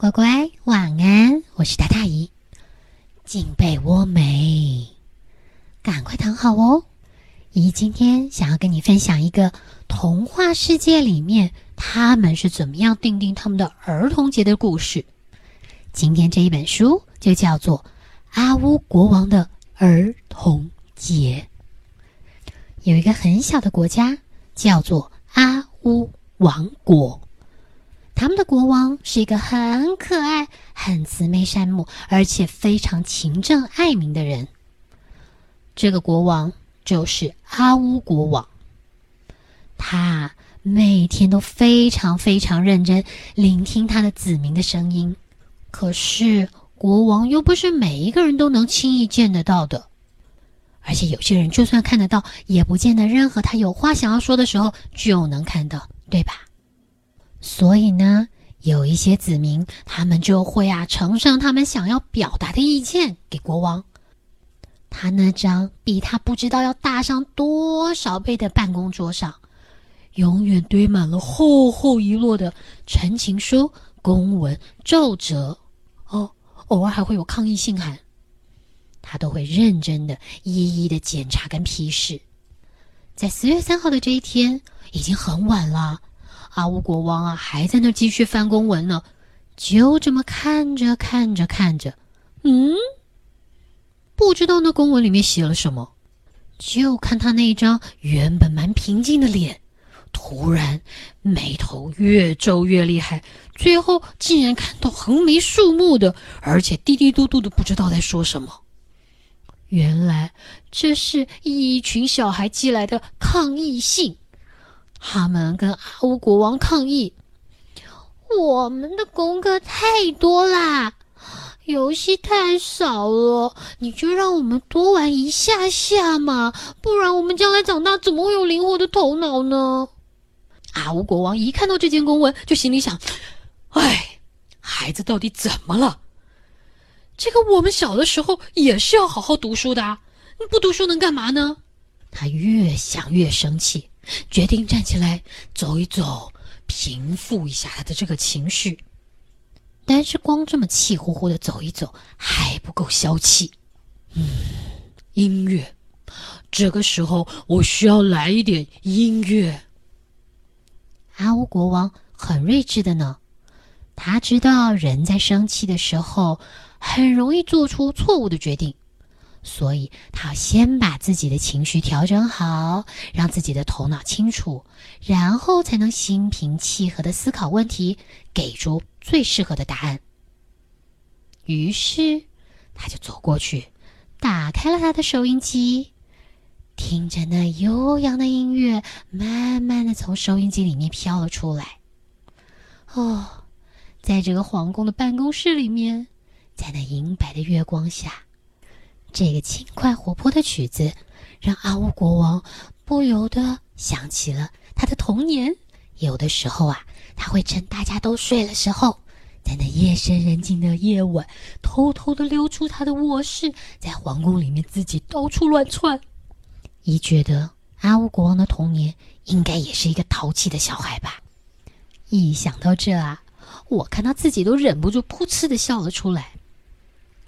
乖乖，晚安！我是大大姨，进被窝没？赶快躺好哦！姨今天想要跟你分享一个童话世界里面他们是怎么样定定他们的儿童节的故事。今天这一本书就叫做《阿乌国王的儿童节》。有一个很小的国家叫做阿乌王国。他们的国王是一个很可爱、很慈眉善目，而且非常勤政爱民的人。这个国王就是阿乌国王。他每天都非常非常认真聆听他的子民的声音。可是国王又不是每一个人都能轻易见得到的，而且有些人就算看得到，也不见得任何他有话想要说的时候就能看到，对吧？所以呢，有一些子民，他们就会啊呈上他们想要表达的意见给国王。他那张比他不知道要大上多少倍的办公桌上，永远堆满了厚厚一摞的陈情书、公文、奏折。哦，偶尔还会有抗议信函。他都会认真的、一一的检查跟批示。在十月三号的这一天，已经很晚了。阿乌国王啊，还在那继续翻公文呢，就这么看着看着看着，嗯，不知道那公文里面写了什么，就看他那一张原本蛮平静的脸，突然眉头越皱越厉害，最后竟然看到横眉竖目的，而且滴滴嘟嘟的，不知道在说什么。原来这是一群小孩寄来的抗议信。他们跟阿乌国王抗议：“我们的功课太多啦，游戏太少了，你就让我们多玩一下下嘛，不然我们将来长大怎么会有灵活的头脑呢？”阿乌国王一看到这件公文，就心里想：“哎，孩子到底怎么了？这个我们小的时候也是要好好读书的，你不读书能干嘛呢？”他越想越生气。决定站起来走一走，平复一下他的这个情绪。但是光这么气呼呼的走一走还不够消气。嗯，音乐，这个时候我需要来一点音乐。阿乌国王很睿智的呢，他知道人在生气的时候很容易做出错误的决定。所以，他要先把自己的情绪调整好，让自己的头脑清楚，然后才能心平气和的思考问题，给出最适合的答案。于是，他就走过去，打开了他的收音机，听着那悠扬的音乐，慢慢的从收音机里面飘了出来。哦，在这个皇宫的办公室里面，在那银白的月光下。这个轻快活泼的曲子，让阿乌国王不由得想起了他的童年。有的时候啊，他会趁大家都睡了时候，在那夜深人静的夜晚，偷偷的溜出他的卧室，在皇宫里面自己到处乱窜。一觉得阿乌国王的童年应该也是一个淘气的小孩吧。一想到这啊，我看他自己都忍不住噗嗤的笑了出来，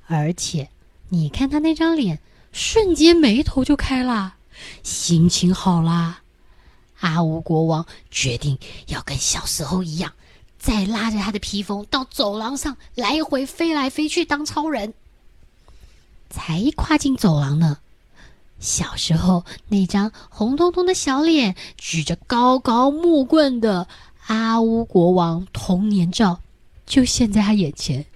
而且。你看他那张脸，瞬间眉头就开了，心情好啦。阿乌国王决定要跟小时候一样，再拉着他的披风到走廊上来回飞来飞去当超人。才一跨进走廊呢，小时候那张红彤彤的小脸，举着高高木棍的阿乌国王童年照，就现在他眼前。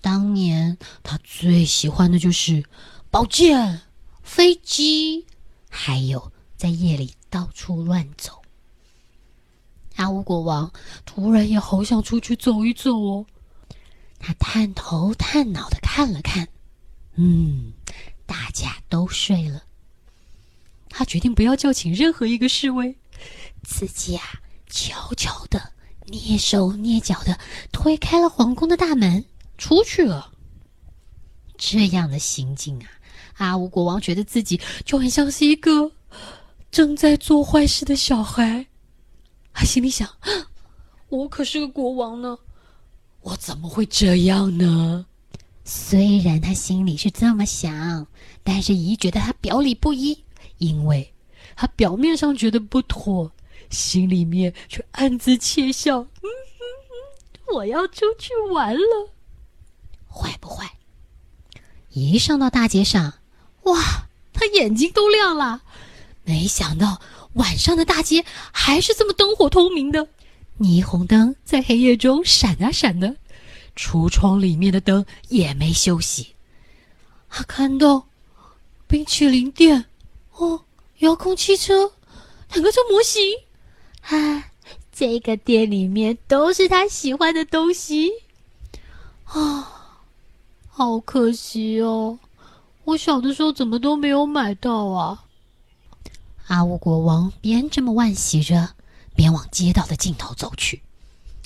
当年他最喜欢的就是宝剑、飞机，还有在夜里到处乱走。阿乌国王突然也好想出去走一走哦。他探头探脑的看了看，嗯，大家都睡了。他决定不要叫醒任何一个侍卫，自己啊悄悄的、蹑手蹑脚的推开了皇宫的大门。出去了。这样的行径啊，阿乌国王觉得自己就很像是一个正在做坏事的小孩。他心里想：“ 我可是个国王呢，我怎么会这样呢？虽然他心里是这么想，但是姨觉得他表里不一，因为他表面上觉得不妥，心里面却暗自窃笑。嗯嗯嗯，我要出去玩了，坏不坏？一上到大街上，哇，他眼睛都亮了。没想到晚上的大街还是这么灯火通明的，霓虹灯在黑夜中闪啊闪的，橱窗里面的灯也没休息。他看到冰淇淋店，哦，遥控汽车，坦克车模型，啊，这个店里面都是他喜欢的东西，好可惜哦，我小的时候怎么都没有买到啊！阿乌国王边这么惋惜着，边往街道的尽头走去。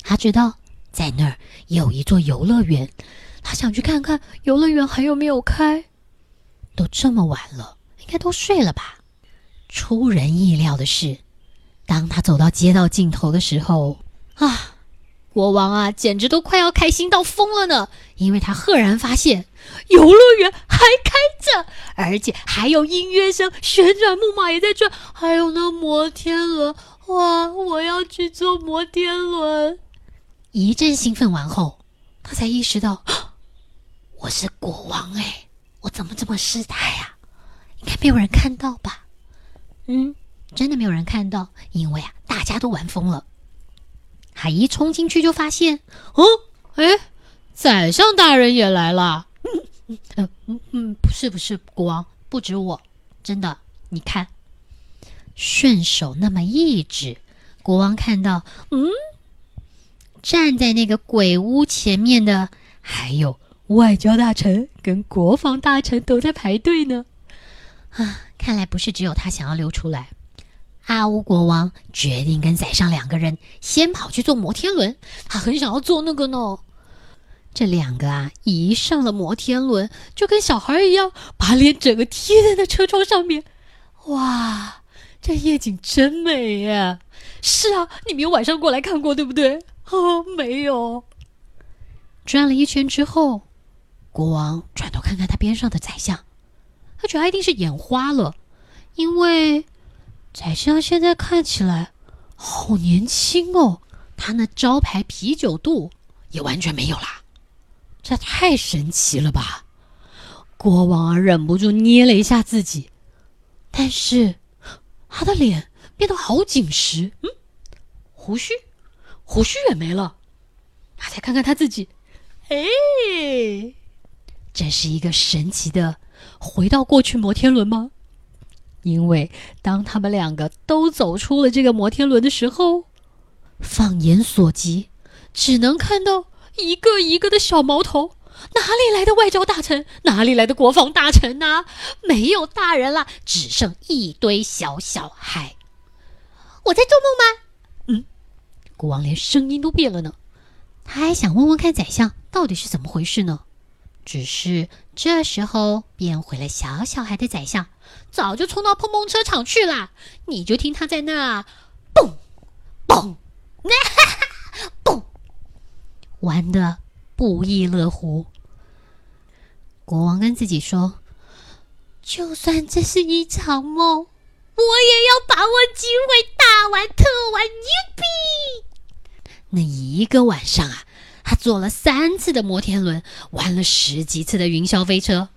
他知道在那儿有一座游乐园，他想去看看游乐园还有没有开。都这么晚了，应该都睡了吧？出人意料的是，当他走到街道尽头的时候，啊！国王啊，简直都快要开心到疯了呢！因为他赫然发现，游乐园还开着，而且还有音乐声，旋转木马也在转，还有那摩天轮。哇！我要去坐摩天轮！一阵兴奋完后，他才意识到，我是国王哎，我怎么这么失态呀？应该没有人看到吧？嗯，真的没有人看到，因为啊，大家都玩疯了。他一冲进去就发现，哦，哎，宰相大人也来了。嗯嗯嗯嗯，不是不是，国王不止我，真的，你看，顺手那么一指，国王看到，嗯，站在那个鬼屋前面的还有外交大臣跟国防大臣都在排队呢。啊，看来不是只有他想要溜出来。阿乌国王决定跟宰相两个人先跑去坐摩天轮，他很想要坐那个呢。这两个啊，一上了摩天轮，就跟小孩一样，把脸整个贴在那车窗上面。哇，这夜景真美呀！是啊，你们有晚上过来看过对不对？哦，没有。转了一圈之后，国王转头看看他边上的宰相，他觉得他一定是眼花了，因为。宰相现在看起来好年轻哦，他那招牌啤酒肚也完全没有啦，这太神奇了吧！国王啊，忍不住捏了一下自己，但是他的脸变得好紧实，嗯，胡须，胡须也没了。他再看看他自己，哎，这是一个神奇的回到过去摩天轮吗？因为当他们两个都走出了这个摩天轮的时候，放眼所及，只能看到一个一个的小毛头。哪里来的外交大臣？哪里来的国防大臣呢？没有大人了，只剩一堆小小孩。我在做梦吗？嗯，国王连声音都变了呢。他还想问问看宰相到底是怎么回事呢。只是这时候变回了小小孩的宰相，早就冲到碰碰车场去了。你就听他在那蹦蹦，哈哈蹦，玩的不亦乐乎。国王跟自己说：“就算这是一场梦，我也要把握机会，大玩特玩，牛逼！”那一个晚上啊。他坐了三次的摩天轮，玩了十几次的云霄飞车，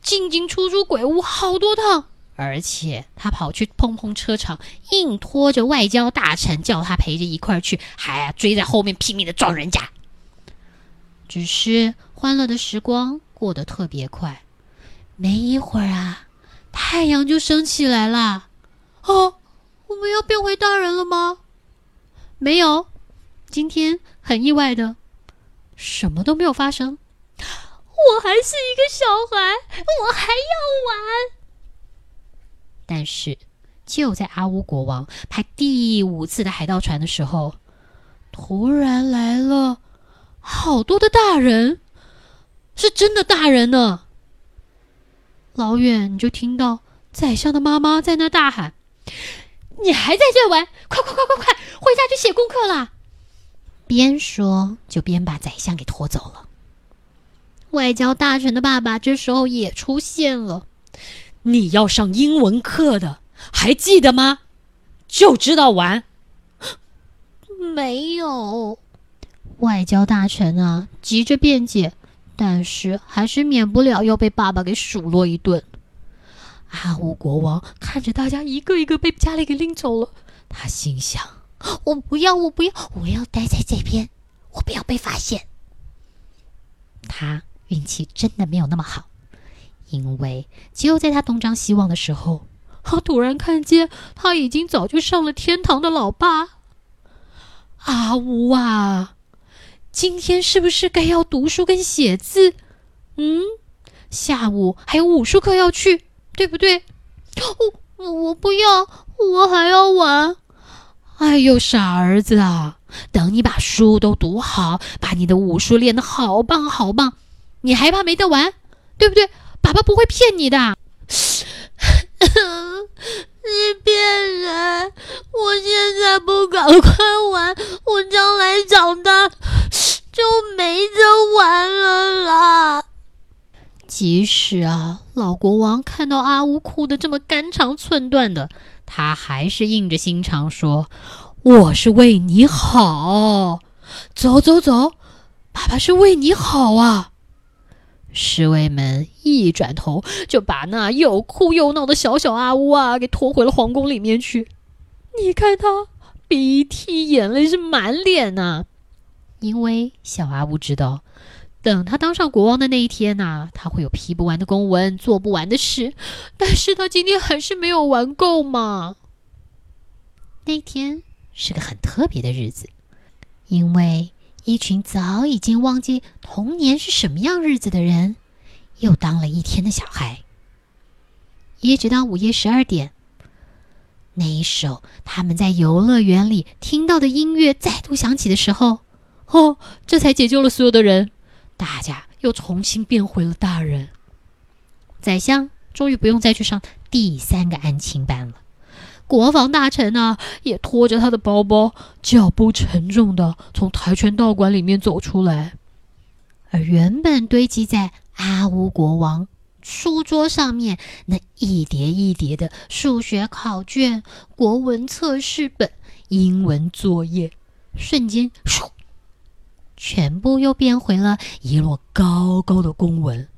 进进出出鬼屋好多趟，而且他跑去碰碰车场，硬拖着外交大臣叫他陪着一块儿去，还追在后面拼命的撞人家。只是欢乐的时光过得特别快，没一会儿啊，太阳就升起来了。哦，我们要变回大人了吗？没有，今天很意外的。什么都没有发生，我还是一个小孩，我还要玩。但是，就在阿乌国王派第五次的海盗船的时候，突然来了好多的大人，是真的大人呢。老远你就听到宰相的妈妈在那大喊：“你还在这玩？快快快快快，回家去写功课啦！”边说就边把宰相给拖走了。外交大臣的爸爸这时候也出现了。你要上英文课的，还记得吗？就知道玩。没有。外交大臣啊，急着辩解，但是还是免不了要被爸爸给数落一顿。阿乌国王看着大家一个一个被家里给拎走了，他心想：“我不要，我不要，我要待在这边，我不要被发现。”他运气真的没有那么好，因为就在他东张西望的时候，他突然看见他已经早就上了天堂的老爸阿呜啊！今天是不是该要读书跟写字？嗯，下午还有武术课要去。对不对？我我不要，我还要玩。哎呦，傻儿子啊！等你把书都读好，把你的武术练得好棒好棒，你还怕没得玩？对不对？爸爸不会骗你的。你骗人！我现在不赶快玩，我将来长大就没得玩了啦。即使啊，老国王看到阿乌哭得这么肝肠寸断的，他还是硬着心肠说：“我是为你好，走走走，爸爸是为你好啊！”侍卫们一转头就把那又哭又闹的小小阿乌啊给拖回了皇宫里面去。你看他鼻涕眼泪是满脸呐，因为小阿乌知道。等他当上国王的那一天呐，他会有批不完的公文，做不完的事。但是他今天还是没有玩够嘛。那天是个很特别的日子，因为一群早已经忘记童年是什么样日子的人，又当了一天的小孩。一直到午夜十二点，那一首他们在游乐园里听到的音乐再度响起的时候，哦，这才解救了所有的人。大家又重新变回了大人。宰相终于不用再去上第三个安亲班了。国防大臣呢，也拖着他的包包，脚步沉重的从跆拳道馆里面走出来。而原本堆积在阿乌国王书桌上面那一叠一叠的数学考卷、国文测试本、英文作业，瞬间唰。全部又变回了一摞高高的公文。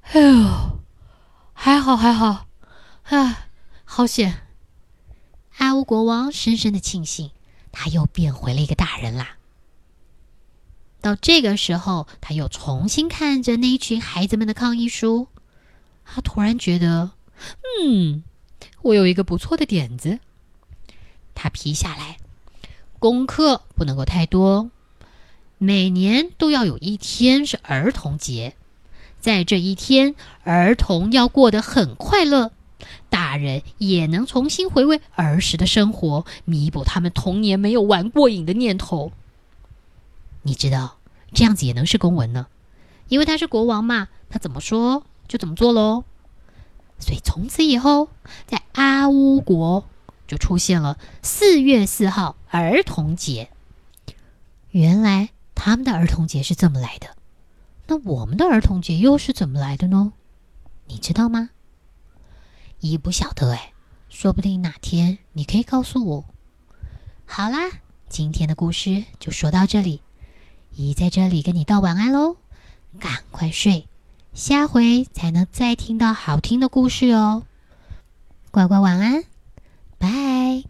哎呦，还好还好，啊，好险！阿乌国王深深的庆幸，他又变回了一个大人啦。到这个时候，他又重新看着那一群孩子们的抗议书，他突然觉得，嗯，我有一个不错的点子。他批下来，功课不能够太多。每年都要有一天是儿童节，在这一天，儿童要过得很快乐，大人也能重新回味儿时的生活，弥补他们童年没有玩过瘾的念头。你知道，这样子也能是公文呢，因为他是国王嘛，他怎么说就怎么做喽。所以从此以后，在阿乌国就出现了四月四号儿童节。原来。他们的儿童节是这么来的，那我们的儿童节又是怎么来的呢？你知道吗？姨不晓得哎，说不定哪天你可以告诉我。好啦，今天的故事就说到这里，姨在这里跟你道晚安喽，赶快睡，下回才能再听到好听的故事哦，乖乖晚安。拜